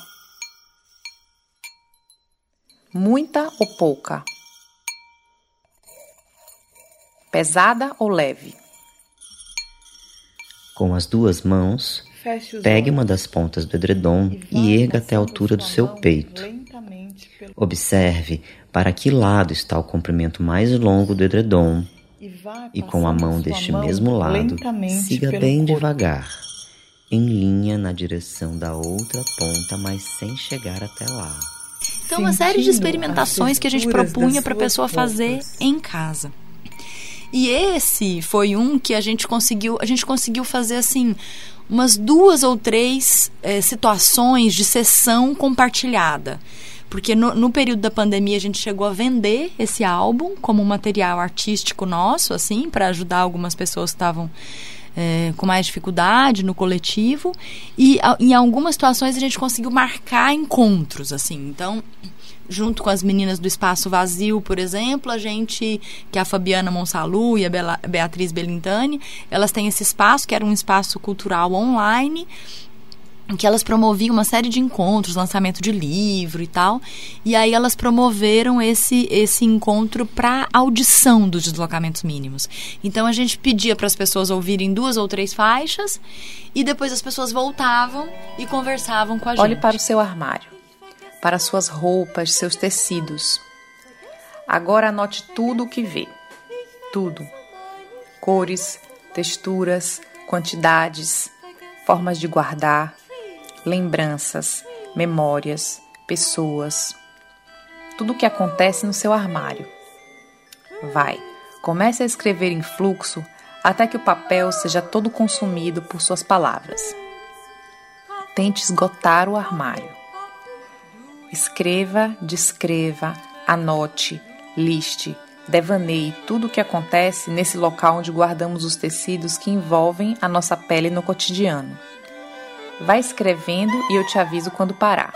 Muita ou pouca? Pesada ou leve? Com as duas mãos, pegue uma das pontas do edredom e erga até a altura do seu peito. Observe para que lado está o comprimento mais longo do edredom e com a mão deste mesmo lado, siga bem devagar, em linha na direção da outra ponta, mas sem chegar até lá. Então, uma série de experimentações que a gente propunha para a pessoa fazer em casa. E esse foi um que a gente conseguiu, a gente conseguiu fazer assim umas duas ou três é, situações de sessão compartilhada. Porque no, no, período da pandemia a gente chegou a vender esse álbum como um material artístico nosso, assim, para ajudar algumas pessoas que estavam é, com mais dificuldade no coletivo e a, em algumas situações a gente conseguiu marcar encontros assim então junto com as meninas do Espaço Vazio, por exemplo, a gente, que é a Fabiana Monsalu e a Bela, Beatriz Belintani, elas têm esse espaço, que era um espaço cultural online, em que elas promoviam uma série de encontros, lançamento de livro e tal. E aí elas promoveram esse esse encontro para audição dos deslocamentos mínimos. Então a gente pedia para as pessoas ouvirem duas ou três faixas e depois as pessoas voltavam e conversavam com a gente. Olhe para o seu armário, para suas roupas, seus tecidos. Agora anote tudo o que vê. Tudo. Cores, texturas, quantidades, formas de guardar, lembranças, memórias, pessoas, tudo o que acontece no seu armário. Vai, comece a escrever em fluxo até que o papel seja todo consumido por suas palavras. Tente esgotar o armário. Escreva, descreva, anote, liste, devaneie tudo o que acontece nesse local onde guardamos os tecidos que envolvem a nossa pele no cotidiano. Vai escrevendo e eu te aviso quando parar.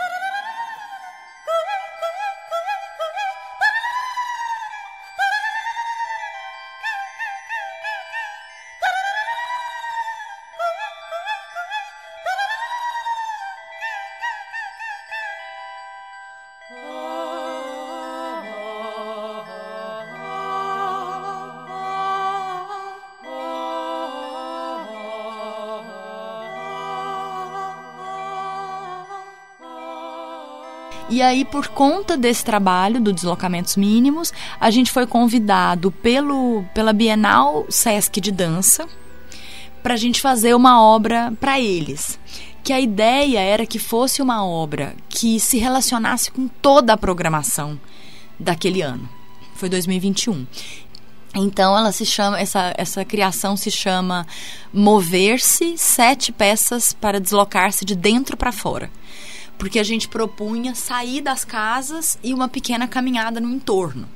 E aí, por conta desse trabalho do Deslocamentos Mínimos, a gente foi convidado pelo, pela Bienal Sesc de Dança para a gente fazer uma obra para eles. Que a ideia era que fosse uma obra que se relacionasse com toda a programação daquele ano. Foi 2021. Então ela se chama, essa, essa criação se chama Mover-se sete peças para deslocar-se de dentro para fora porque a gente propunha sair das casas e uma pequena caminhada no entorno.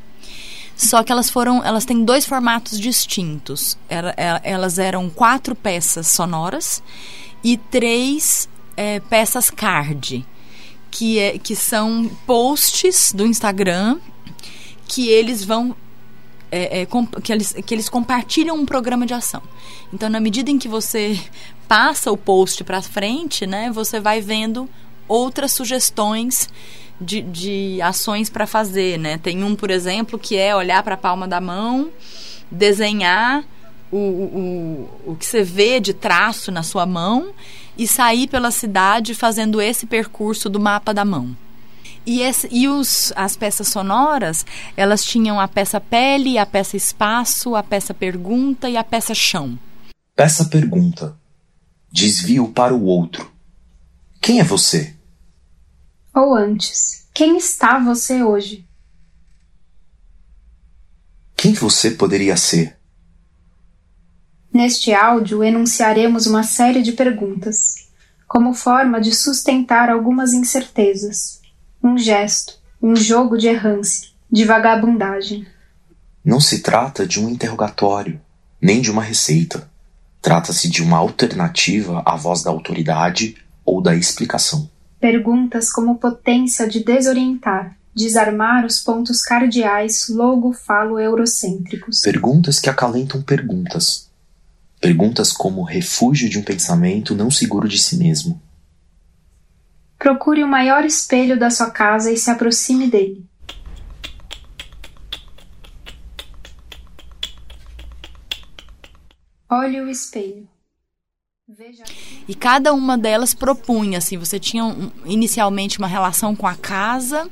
Só que elas foram, elas têm dois formatos distintos. É, elas eram quatro peças sonoras e três é, peças card, que, é, que são posts do Instagram que eles vão é, é, que, eles, que eles compartilham um programa de ação. Então, na medida em que você passa o post para frente, né, você vai vendo outras sugestões de, de ações para fazer, né? Tem um, por exemplo, que é olhar para a palma da mão, desenhar o, o, o que você vê de traço na sua mão e sair pela cidade fazendo esse percurso do mapa da mão. E, esse, e os, as peças sonoras, elas tinham a peça pele, a peça espaço, a peça pergunta e a peça chão. Peça pergunta. Desvio para o outro. Quem é você? Ou antes, quem está você hoje? Quem você poderia ser? Neste áudio enunciaremos uma série de perguntas, como forma de sustentar algumas incertezas, um gesto, um jogo de errância, de vagabundagem. Não se trata de um interrogatório, nem de uma receita. Trata-se de uma alternativa à voz da autoridade ou da explicação. Perguntas como potência de desorientar, desarmar os pontos cardeais logo-falo-eurocêntricos. Perguntas que acalentam perguntas. Perguntas como refúgio de um pensamento não seguro de si mesmo. Procure o maior espelho da sua casa e se aproxime dele. Olhe o espelho. E cada uma delas propunha, assim, você tinha um, inicialmente uma relação com a casa.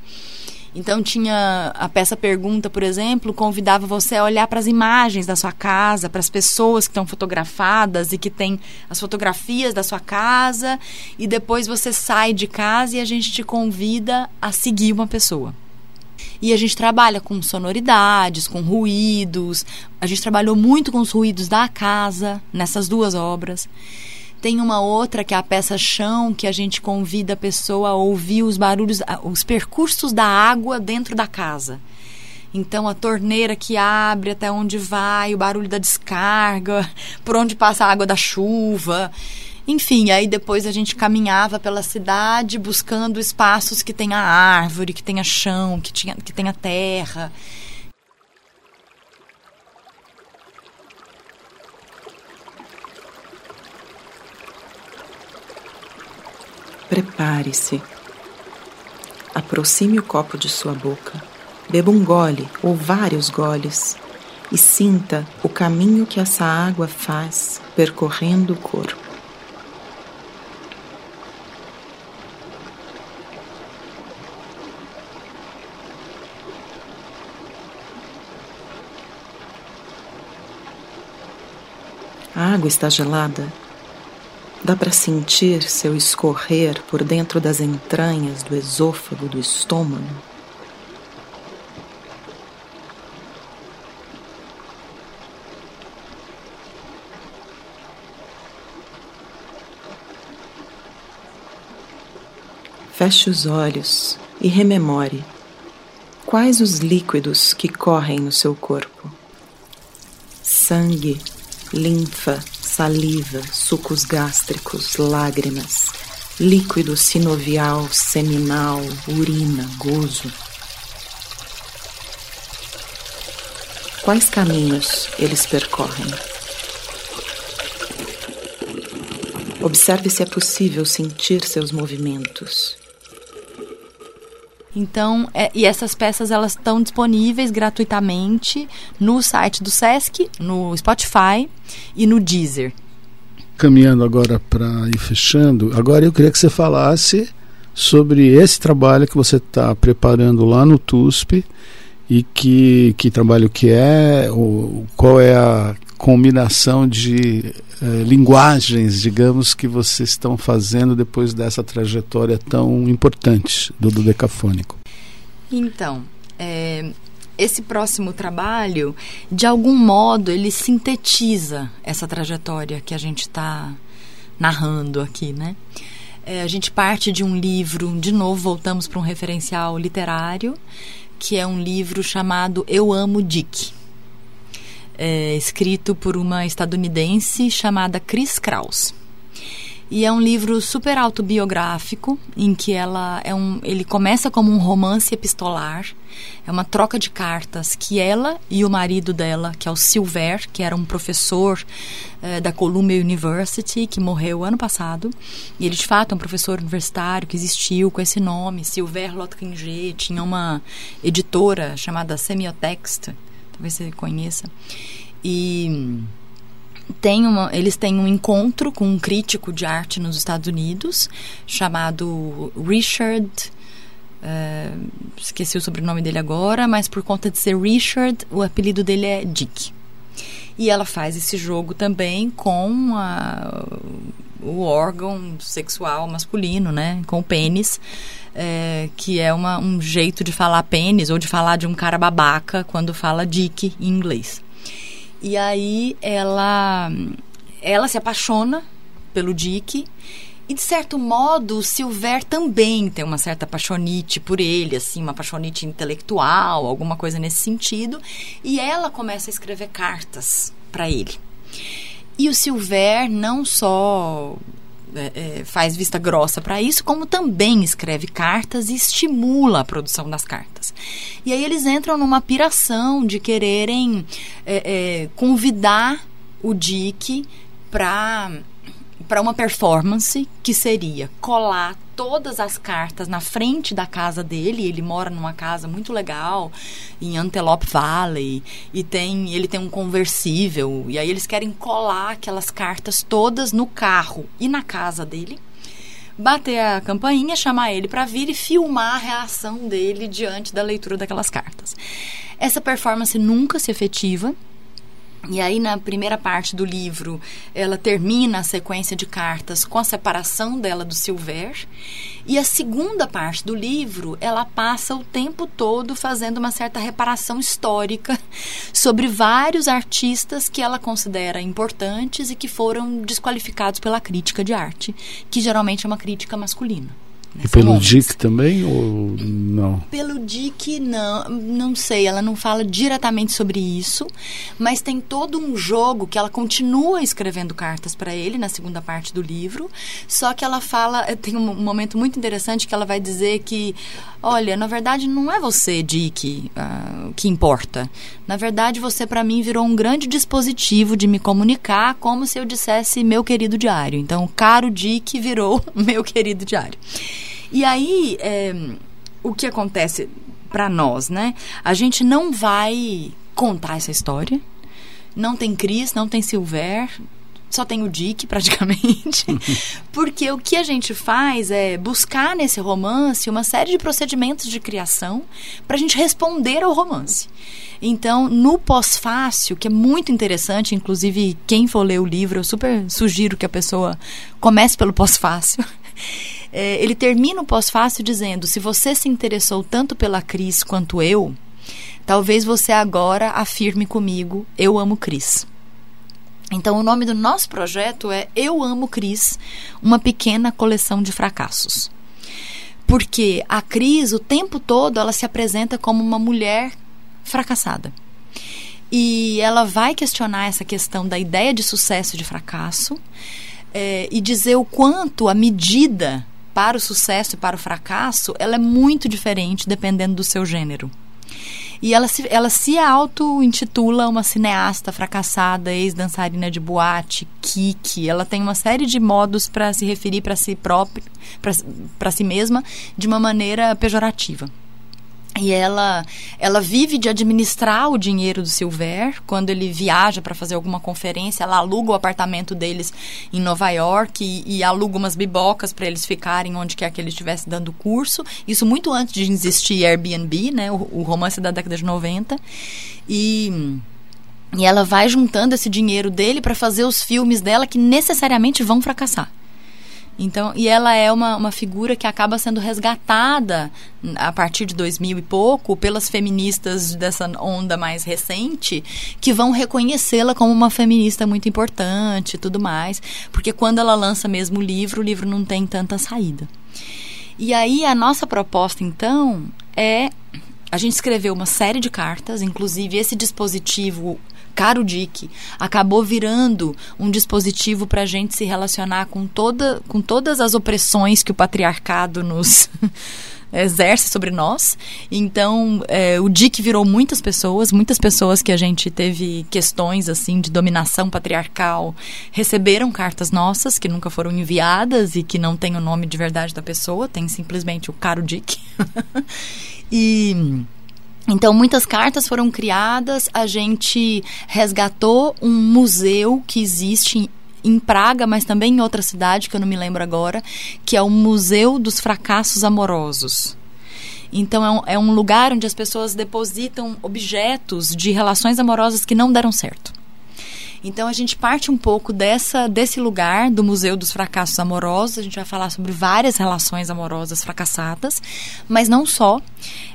Então tinha a peça pergunta, por exemplo, convidava você a olhar para as imagens da sua casa, para as pessoas que estão fotografadas e que tem as fotografias da sua casa, e depois você sai de casa e a gente te convida a seguir uma pessoa. E a gente trabalha com sonoridades, com ruídos. A gente trabalhou muito com os ruídos da casa nessas duas obras. Tem uma outra que é a peça chão, que a gente convida a pessoa a ouvir os barulhos, os percursos da água dentro da casa. Então a torneira que abre até onde vai, o barulho da descarga, por onde passa a água da chuva. Enfim, aí depois a gente caminhava pela cidade buscando espaços que tenha árvore, que tenha chão, que, tinha, que tenha terra. Prepare-se. Aproxime o copo de sua boca. Beba um gole ou vários goles e sinta o caminho que essa água faz percorrendo o corpo. A água está gelada? Dá para sentir seu escorrer por dentro das entranhas do esôfago do estômago? Feche os olhos e rememore quais os líquidos que correm no seu corpo: sangue, linfa, saliva, sucos gástricos, lágrimas, líquido sinovial, seminal, urina, gozo. Quais caminhos eles percorrem? Observe se é possível sentir seus movimentos. Então, é, e essas peças elas estão disponíveis gratuitamente no site do Sesc, no Spotify e no Deezer. Caminhando agora para ir fechando, agora eu queria que você falasse sobre esse trabalho que você está preparando lá no TUSP e que, que trabalho que é, o, qual é a combinação de eh, linguagens, digamos, que vocês estão fazendo depois dessa trajetória tão importante do, decafônico? Então, é, esse próximo trabalho, de algum modo, ele sintetiza essa trajetória que a gente está narrando aqui, né? É, a gente parte de um livro, de novo voltamos para um referencial literário, que é um livro chamado Eu Amo Dick é, escrito por uma estadunidense chamada Chris Kraus. E é um livro super autobiográfico, em que ela é um, ele começa como um romance epistolar, é uma troca de cartas que ela e o marido dela, que é o Silver, que era um professor eh, da Columbia University, que morreu ano passado, e ele de fato é um professor universitário que existiu com esse nome, Silver Lotkinger, tinha uma editora chamada Semiotext, talvez você conheça. E tem uma, eles têm um encontro com um crítico de arte nos Estados Unidos chamado Richard. Uh, esqueci o sobrenome dele agora, mas por conta de ser Richard, o apelido dele é Dick. E ela faz esse jogo também com a, o órgão sexual masculino, né? Com o pênis é, que é uma, um jeito de falar pênis ou de falar de um cara babaca quando fala dick em inglês. E aí ela, ela se apaixona pelo Dick e de certo modo, o Silver também tem uma certa paixonite por ele, assim, uma paixonite intelectual, alguma coisa nesse sentido. E ela começa a escrever cartas para ele. E o Silver não só é, é, faz vista grossa para isso, como também escreve cartas e estimula a produção das cartas. E aí eles entram numa piração de quererem é, é convidar o Dick para para uma performance que seria colar todas as cartas na frente da casa dele. Ele mora numa casa muito legal em Antelope Valley e tem ele tem um conversível e aí eles querem colar aquelas cartas todas no carro e na casa dele. Bater a campainha, chamar ele para vir e filmar a reação dele diante da leitura daquelas cartas. Essa performance nunca se efetiva, e aí, na primeira parte do livro, ela termina a sequência de cartas com a separação dela do Silver. E a segunda parte do livro, ela passa o tempo todo fazendo uma certa reparação histórica sobre vários artistas que ela considera importantes e que foram desqualificados pela crítica de arte, que geralmente é uma crítica masculina. E pelo. Dick também ou não? Pelo Dick, não, não sei. Ela não fala diretamente sobre isso, mas tem todo um jogo que ela continua escrevendo cartas para ele na segunda parte do livro. Só que ela fala, eh, tem um momento muito interessante que ela vai dizer que, olha, na verdade não é você, Dick, uh, que importa. Na verdade, você para mim virou um grande dispositivo de me comunicar, como se eu dissesse meu querido diário. Então, caro Dick virou meu querido diário. E aí, é, o que acontece para nós, né? A gente não vai contar essa história. Não tem Cris, não tem Silver, só tem o Dick praticamente, porque o que a gente faz é buscar nesse romance uma série de procedimentos de criação para a gente responder ao romance. Então, no pós-fácil, que é muito interessante, inclusive quem for ler o livro, eu super sugiro que a pessoa comece pelo pós-fácil. É, ele termina o pós-fácil dizendo: se você se interessou tanto pela Cris quanto eu, talvez você agora afirme comigo: eu amo Cris. Então, o nome do nosso projeto é Eu Amo Cris, uma pequena coleção de fracassos. Porque a Cris, o tempo todo, ela se apresenta como uma mulher fracassada. E ela vai questionar essa questão da ideia de sucesso e de fracasso é, e dizer o quanto a medida para o sucesso e para o fracasso, ela é muito diferente dependendo do seu gênero. E ela se, ela se auto-intitula uma cineasta fracassada, ex-dançarina de boate, kiki. Ela tem uma série de modos para se referir para si própria, para si mesma, de uma maneira pejorativa. E ela, ela vive de administrar o dinheiro do Silver. Quando ele viaja para fazer alguma conferência, ela aluga o apartamento deles em Nova York e, e aluga umas bibocas para eles ficarem onde quer que ele estivesse dando curso. Isso muito antes de existir Airbnb, né? O, o romance da década de 90. E. E ela vai juntando esse dinheiro dele para fazer os filmes dela que necessariamente vão fracassar. Então, e ela é uma, uma figura que acaba sendo resgatada a partir de 2000 e pouco pelas feministas dessa onda mais recente, que vão reconhecê-la como uma feminista muito importante e tudo mais, porque quando ela lança mesmo o livro, o livro não tem tanta saída. E aí a nossa proposta então é a gente escreveu uma série de cartas, inclusive esse dispositivo Caro Dick acabou virando um dispositivo para a gente se relacionar com, toda, com todas as opressões que o patriarcado nos exerce sobre nós. Então, é, o Dick virou muitas pessoas, muitas pessoas que a gente teve questões assim de dominação patriarcal receberam cartas nossas que nunca foram enviadas e que não tem o nome de verdade da pessoa, tem simplesmente o Caro Dick. e então, muitas cartas foram criadas, a gente resgatou um museu que existe em Praga, mas também em outra cidade, que eu não me lembro agora, que é o Museu dos Fracassos Amorosos. Então, é um, é um lugar onde as pessoas depositam objetos de relações amorosas que não deram certo. Então a gente parte um pouco dessa desse lugar do Museu dos Fracassos Amorosos. A gente vai falar sobre várias relações amorosas fracassadas, mas não só.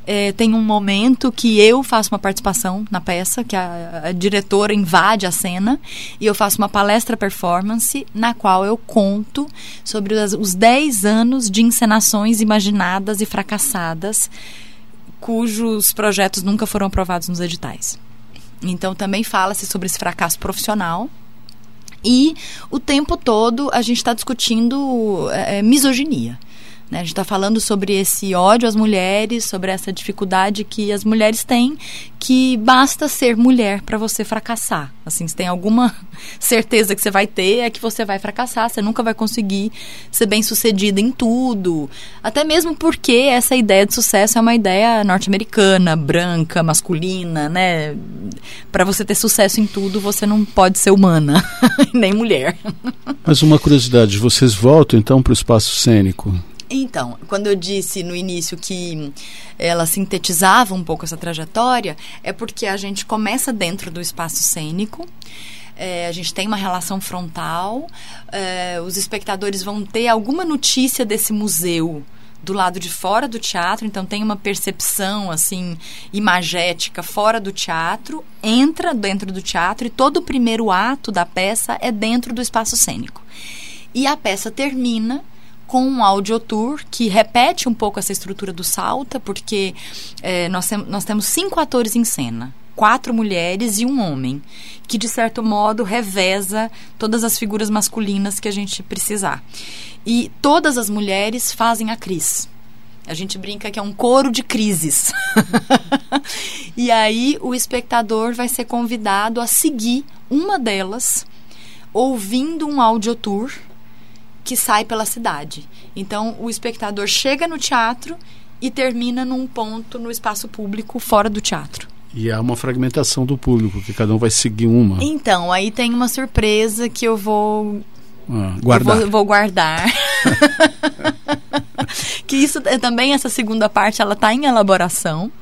É, tem um momento que eu faço uma participação na peça, que a, a diretora invade a cena e eu faço uma palestra performance na qual eu conto sobre os, os 10 anos de encenações imaginadas e fracassadas cujos projetos nunca foram aprovados nos editais. Então também fala-se sobre esse fracasso profissional. E o tempo todo a gente está discutindo é, misoginia. Né? A gente está falando sobre esse ódio às mulheres, sobre essa dificuldade que as mulheres têm, que basta ser mulher para você fracassar. Assim, se tem alguma certeza que você vai ter, é que você vai fracassar, você nunca vai conseguir ser bem sucedida em tudo. Até mesmo porque essa ideia de sucesso é uma ideia norte-americana, branca, masculina, né? Para você ter sucesso em tudo, você não pode ser humana, nem mulher. Mas uma curiosidade, vocês voltam então para o espaço cênico? Então, quando eu disse no início que ela sintetizava um pouco essa trajetória, é porque a gente começa dentro do espaço cênico. É, a gente tem uma relação frontal, é, os espectadores vão ter alguma notícia desse museu do lado de fora do teatro, então tem uma percepção assim imagética fora do teatro, entra dentro do teatro e todo o primeiro ato da peça é dentro do espaço cênico. E a peça termina com um audiotour que repete um pouco essa estrutura do Salta, porque é, nós, tem, nós temos cinco atores em cena quatro mulheres e um homem, que de certo modo reveza todas as figuras masculinas que a gente precisar. E todas as mulheres fazem a Cris. A gente brinca que é um coro de crises. e aí o espectador vai ser convidado a seguir uma delas ouvindo um audiotour que sai pela cidade. Então o espectador chega no teatro e termina num ponto no espaço público fora do teatro. E há uma fragmentação do público, que cada um vai seguir uma. Então, aí tem uma surpresa que eu vou. Ah, guardar. Eu vou, vou guardar. que isso é também, essa segunda parte, ela está em elaboração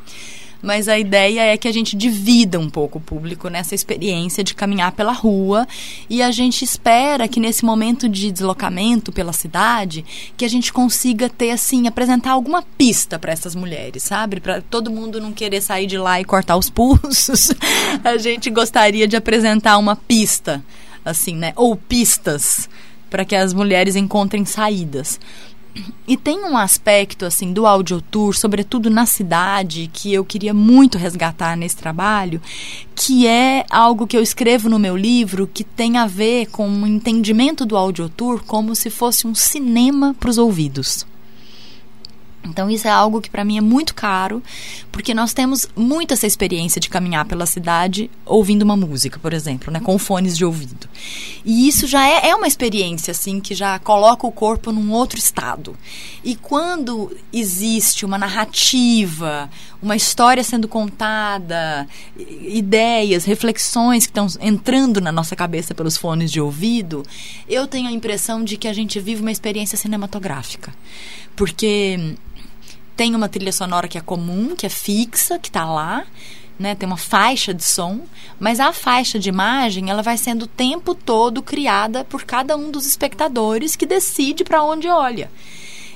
mas a ideia é que a gente divida um pouco o público nessa experiência de caminhar pela rua e a gente espera que nesse momento de deslocamento pela cidade que a gente consiga ter assim apresentar alguma pista para essas mulheres, sabe? Para todo mundo não querer sair de lá e cortar os pulsos. a gente gostaria de apresentar uma pista assim, né? Ou pistas para que as mulheres encontrem saídas. E tem um aspecto assim do audiotour, sobretudo na cidade, que eu queria muito resgatar nesse trabalho, que é algo que eu escrevo no meu livro que tem a ver com o entendimento do audiotour como se fosse um cinema para os ouvidos. Então isso é algo que para mim é muito caro, porque nós temos muito essa experiência de caminhar pela cidade ouvindo uma música, por exemplo, né, com fones de ouvido. E isso já é, é uma experiência assim que já coloca o corpo num outro estado. E quando existe uma narrativa, uma história sendo contada, ideias, reflexões que estão entrando na nossa cabeça pelos fones de ouvido, eu tenho a impressão de que a gente vive uma experiência cinematográfica. Porque tem uma trilha sonora que é comum, que é fixa, que está lá, né? Tem uma faixa de som, mas a faixa de imagem ela vai sendo o tempo todo criada por cada um dos espectadores que decide para onde olha.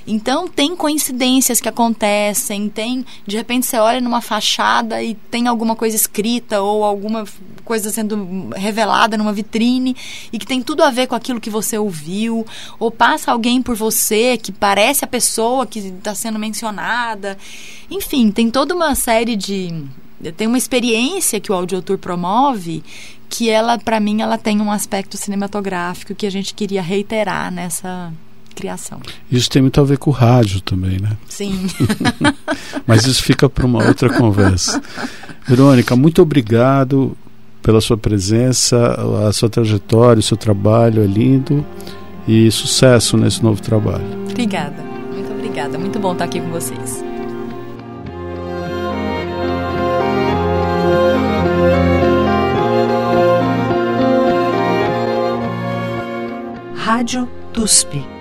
Então tem coincidências que acontecem, tem de repente você olha numa fachada e tem alguma coisa escrita ou alguma coisa sendo revelada numa vitrine e que tem tudo a ver com aquilo que você ouviu, ou passa alguém por você que parece a pessoa que está sendo mencionada. Enfim, tem toda uma série de tem uma experiência que o audiotour promove que ela para mim ela tem um aspecto cinematográfico que a gente queria reiterar nessa criação. Isso tem muito a ver com o rádio também, né? Sim. Mas isso fica para uma outra conversa. Verônica, muito obrigado pela sua presença, a sua trajetória, o seu trabalho é lindo e sucesso nesse novo trabalho. Obrigada, muito obrigada. Muito bom estar aqui com vocês. Rádio TUSP